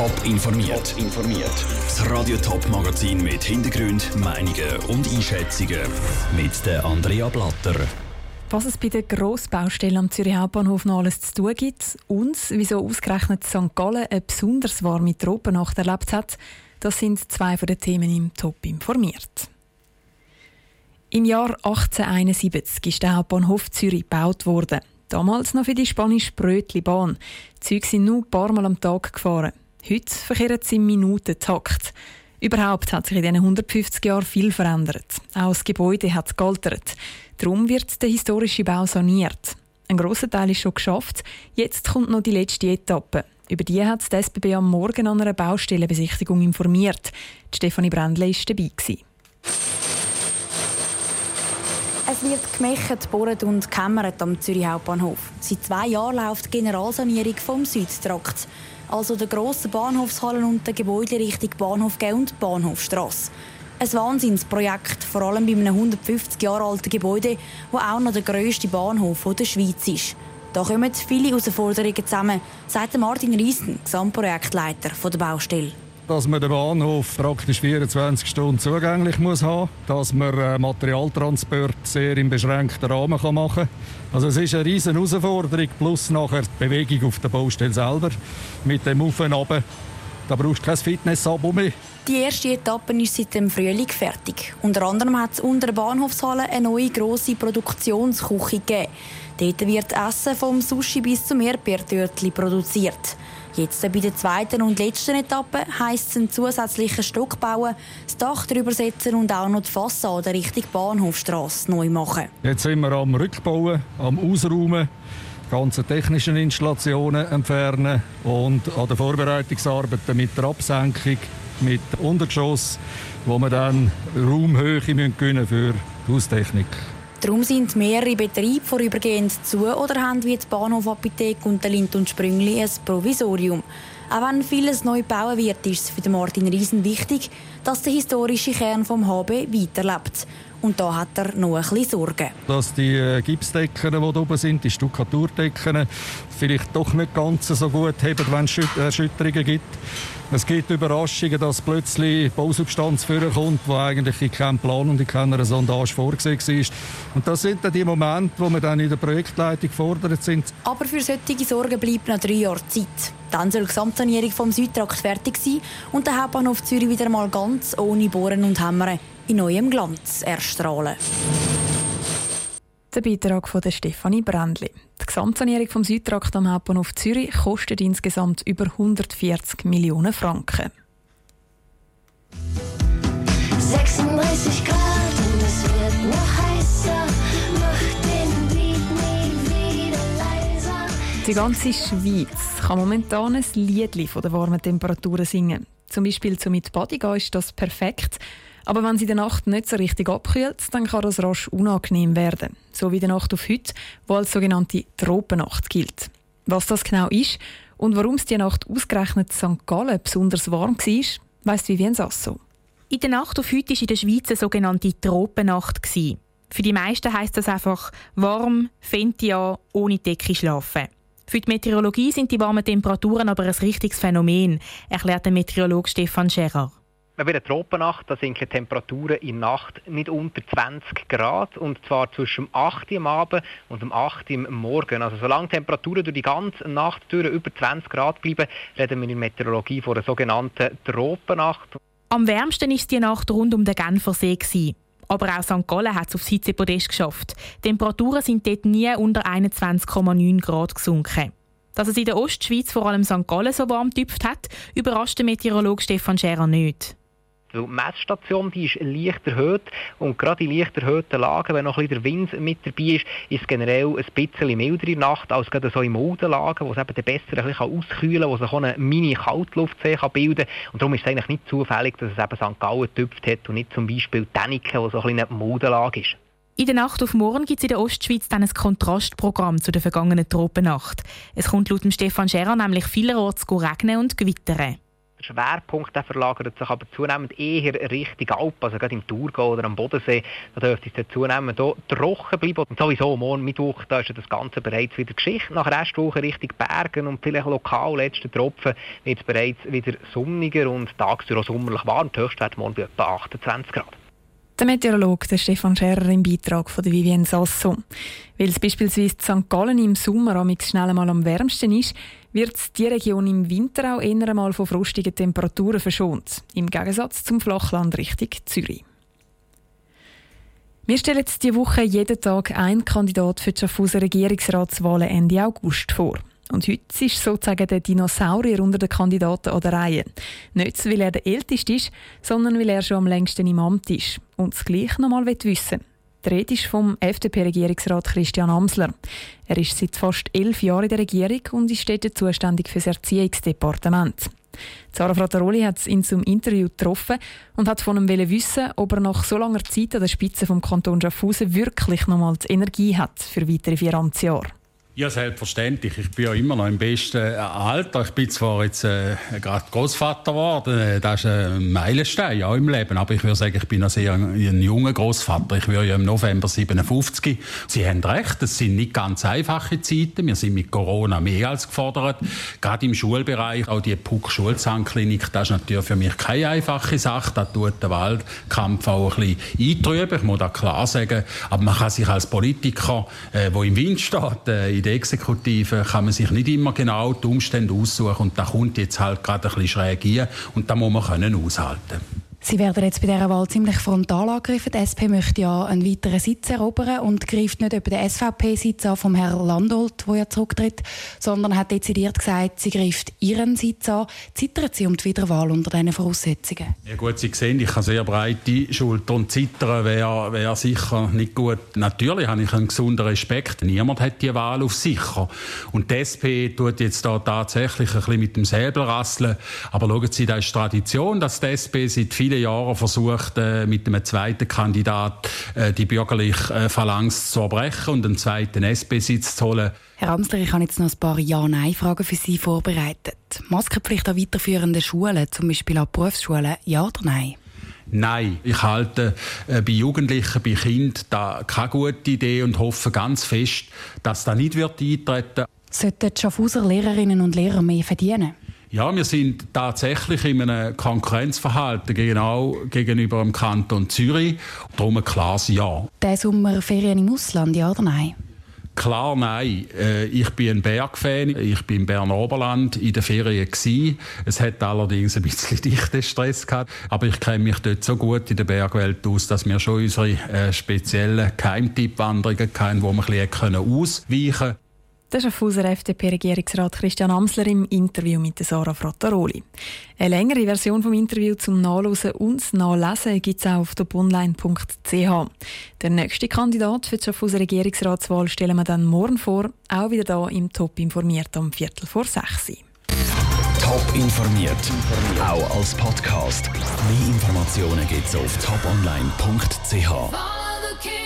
Top informiert. informiert. Das Radio Top Magazin mit Hintergrund, Meinungen und Einschätzungen mit der Andrea Blatter. Was es bei der Grossbaustelle am Zürich Hauptbahnhof noch alles zu tun gibt und wieso ausgerechnet St. Gallen eine besonders warme Tropennacht erlebt hat, das sind zwei von den Themen im Top informiert. Im Jahr 1871 ist der Hauptbahnhof Zürich gebaut worden. Damals noch für die spanische Brötli-Bahn. Die Züge sind nur ein paar Mal am Tag gefahren. Heute verkehren sie im Minutentakt. Überhaupt hat sich in diesen 150 Jahren viel verändert. Auch das Gebäude hat gealtert. Darum wird der historische Bau saniert. Ein grosser Teil ist schon geschafft. Jetzt kommt noch die letzte Etappe. Über die hat die SBB am Morgen an einer Baustellenbesichtigung informiert. Stefanie Brändle war dabei. Es wird gemächt, bohrt und gekämmert am Zürich Hauptbahnhof. Seit zwei Jahren läuft die Generalsanierung vom Südtrakt, also der grossen Bahnhofshallen und der Gebäude Richtung Bahnhof G und Bahnhofstrasse. Ein Wahnsinnsprojekt, vor allem bei einem 150 Jahre alten Gebäude, wo auch noch der grösste Bahnhof der Schweiz ist. Da kommen viele Herausforderungen zusammen, sagt Martin Riesen, Gesamtprojektleiter der Baustelle dass man den Bahnhof praktisch 24 Stunden zugänglich muss haben, dass man äh, Materialtransport sehr im beschränkten Rahmen machen kann. Also es ist eine riesige Herausforderung, plus nachher die Bewegung auf der Baustelle selber mit dem Auf und Ab. Da brauchst du kein Fitness-Abo mehr. Die erste Etappe ist seit dem Frühling fertig. Unter anderem hat es unter der Bahnhofshalle eine neue grosse Produktionsküche gegeben. Dort wird Essen vom Sushi bis zum Erdbeertörtli produziert. Jetzt bei der zweiten und letzten Etappe heisst es einen zusätzlichen Stock bauen, das Dach drüber setzen und auch noch die Fassade Richtung Bahnhofstrasse neu machen. Jetzt sind wir am Rückbauen, am Ausräumen, ganze technischen Installationen entfernen und an den Vorbereitungsarbeiten mit der Absenkung, mit Untergeschoss, wo wir dann Raumhöhe für die Haustechnik. Darum sind mehrere Betriebe vorübergehend zu oder haben wie die Bahnhof Apotheke und der Lind und Sprüngli ein Provisorium. Auch wenn vieles neu gebaut wird, ist es für Martin Riesen wichtig, dass der historische Kern vom HB weiterlebt. Und da hat er noch ein bisschen Sorgen. Dass die äh, Gipsdecken, die oben sind, die Stuckaturdecken, vielleicht doch nicht ganz so gut haben, wenn es Erschütterungen gibt. Es gibt Überraschungen, dass plötzlich Bausubstanz vorkommt, die eigentlich in keinem Plan und in keiner Sondage vorgesehen war. Und das sind dann die Momente, wo wir dann in der Projektleitung gefordert sind. Aber für solche Sorgen bleibt noch drei Jahre Zeit. Dann soll die Gesamtsanierung vom Südtrakt fertig sein und der Hauptbahnhof Zürich wieder mal ganz ohne Bohren und Hämmern in neuem Glanz erstrahlen. Der Beitrag von der Stefanie Brändli. Die Gesamtsanierung vom Südtrakt am Hauptbahnhof Zürich kostet insgesamt über 140 Millionen Franken. 36 Grad und es wird noch heißer. Mach den Beat nie wieder leiser. Die ganze Schweiz kann momentan ein Lied von den warmen Temperaturen singen. Zum Beispiel zum mit Badiga ist das perfekt. Aber wenn sie in der Nacht nicht so richtig abkühlt, dann kann das rasch unangenehm werden. So wie die Nacht auf heute, die als sogenannte Tropennacht gilt. Was das genau ist und warum es die Nacht ausgerechnet St. Gallen besonders warm war, weiss Vivien Sasso. In der Nacht auf heute war in der Schweiz eine sogenannte Tropennacht. Für die meisten heisst das einfach warm, Fentia, ohne Decke schlafen. Für die Meteorologie sind die warmen Temperaturen aber ein richtiges Phänomen, erklärt der Meteorologe Stefan Scherer. Bei einer Tropennacht da sinken Temperaturen in der Nacht nicht unter 20 Grad und zwar zwischen 8 Uhr am Abend und um 8 Uhr am Morgen. Also solange Temperaturen durch die ganze Nacht durch über 20 Grad bleiben, reden wir in der Meteorologie von einer sogenannten Tropennacht. Am wärmsten war die Nacht rund um den Genfersee. Gewesen. Aber auch St. Gallen hat es aufs Hitzepodest geschafft. Die Temperaturen sind dort nie unter 21,9 Grad gesunken. Dass es in der Ostschweiz vor allem St. Gallen so warm getüpft hat, überrascht den Meteorologe Stefan Scherer nicht. Die Messstation die ist leicht erhöht und gerade in leicht erhöhten Lagen, wenn noch ein bisschen der Wind mit dabei ist, ist es generell ein bisschen milder in Nacht als gerade so in milden Lagen, wo es eben besser ein bisschen auskühlen kann, wo sich auch eine Mini-Kaltluftsee bilden kann. Und darum ist es eigentlich nicht zufällig, dass es eben St. Gallen getüpft hat und nicht zum Beispiel Däniken, wo so ein bisschen eine milde Lage ist. In der Nacht auf morgen gibt es in der Ostschweiz dann ein Kontrastprogramm zu der vergangenen Tropennacht. Es kommt laut Stefan Scherer nämlich vielerorts regnen und gewittern. Der Schwerpunkt verlagert sich aber zunehmend eher Richtung Alpen, also gerade im Thurgau oder am Bodensee. Da dürfte es zunehmend trocken bleiben. Und sowieso, morgen Mittwoch, da ist das Ganze bereits wieder Geschichte. Nach Restwoche Richtung Bergen und vielleicht lokal letzten Tropfen wird es bereits wieder sonniger und tagsüber auch sommerlich warm. Die Höchstwert morgen bei etwa 28 Grad. Der Meteorologe der Stefan Scherer im Beitrag von der Vivienne Sasso. Weil es beispielsweise St. Gallen im Sommer amix schnell einmal am wärmsten ist, wird die Region im Winter auch eher einmal von frostigen Temperaturen verschont. Im Gegensatz zum Flachland Richtung Zürich. Wir stellen jetzt diese Woche jeden Tag einen Kandidat für die Schaffhauser Regierungsratswahlen Ende August vor. Und heute ist sozusagen der Dinosaurier unter den Kandidaten an der Reihe. Nicht, weil er der Älteste ist, sondern weil er schon am längsten im Amt ist und es gleich noch mal wissen die Rede ist vom FDP-Regierungsrat Christian Amsler. Er ist seit fast elf Jahren in der Regierung und ist dort zuständig für das Erziehungsdepartement. Sarah Frattaroli hat ihn zum Interview getroffen und hat von ihm wissen, ob er nach so langer Zeit an der Spitze vom Kanton Schaffhausen wirklich nochmals Energie hat für weitere vier Amtsjahre. Ja, selbstverständlich. Ich bin ja immer noch im besten Alter. Ich bin zwar jetzt äh, gerade Großvater geworden, äh, das ist ein Meilenstein ja, im Leben, aber ich würde sagen, ich bin noch sehr ein, junger Großvater. Ich werde ja im November 57. Sie haben recht, es sind nicht ganz einfache Zeiten. Wir sind mit Corona mehr als gefordert. Gerade im Schulbereich, auch die Puck Schulzahnklinik, das ist natürlich für mich keine einfache Sache. Da tut der Wahlkampf auch ein bisschen eintrüben, ich muss das klar sagen. Aber man kann sich als Politiker, äh, wo im Wind steht, äh, in der Exekutive kann man sich nicht immer genau die Umstände aussuchen und da kommt jetzt halt gerade ein bisschen schräg ein und da muss man können aushalten Sie werden jetzt bei dieser Wahl ziemlich frontal angegriffen. Die SP möchte ja einen weiteren Sitz erobern und greift nicht über den SVP-Sitz an vom Herrn Landolt, der ja zurücktritt, sondern hat dezidiert gesagt, sie greift ihren Sitz an. Zittert sie um die Wiederwahl unter diesen Voraussetzungen? Ja gut, Sie sehen, ich habe sehr breite Schultern zittern wäre wär sicher nicht gut. Natürlich habe ich einen gesunden Respekt. Niemand hat die Wahl auf sicher. Und die SP tut jetzt da tatsächlich ein bisschen mit dem Säbel rasseln. Aber schauen Sie, das ist Tradition, dass die SP seit vielen Jahren versucht, äh, mit einem zweiten Kandidat äh, die bürgerliche äh, Phalanx zu erbrechen und einen zweiten SP-Sitz zu holen. Herr Amsler, ich habe jetzt noch ein paar Ja-Nein-Fragen für Sie vorbereitet. Maskenpflicht an weiterführenden Schulen, zum Beispiel an Berufsschulen, ja oder nein? Nein, ich halte äh, bei Jugendlichen, bei Kindern da keine gute Idee und hoffe ganz fest, dass das nicht wird eintreten Sollten die Schaffhauser Lehrerinnen und Lehrer mehr verdienen? Ja, wir sind tatsächlich in einem Konkurrenzverhalten genau gegenüber dem Kanton Zürich. Darum ein klares Ja. Der Sommerferien im Ausland, ja oder nein? Klar, nein. Äh, ich bin ein Bergfan. Ich bin im Berner Oberland in der Ferien. Es hat allerdings ein bisschen dichten Stress gehabt. Aber ich kenne mich dort so gut in der Bergwelt aus, dass wir schon unsere äh, speziellen Keimtippwanderungen hatten, wo wir ein bisschen ausweichen können. Ist Schaffhauser FDP-Regierungsrat Christian Amsler im Interview mit Sarah Frattaroli. Eine längere Version vom Interview zum Nachlesen und Nachlesen gibt es auch auf toponline.ch. Der nächste Kandidat für die Schaffhauser Regierungsratswahl stellen wir dann morgen vor, auch wieder hier im Top informiert am Viertel vor sechs. Top informiert, auch als Podcast. Mehr Informationen gibt es auf toponline.ch.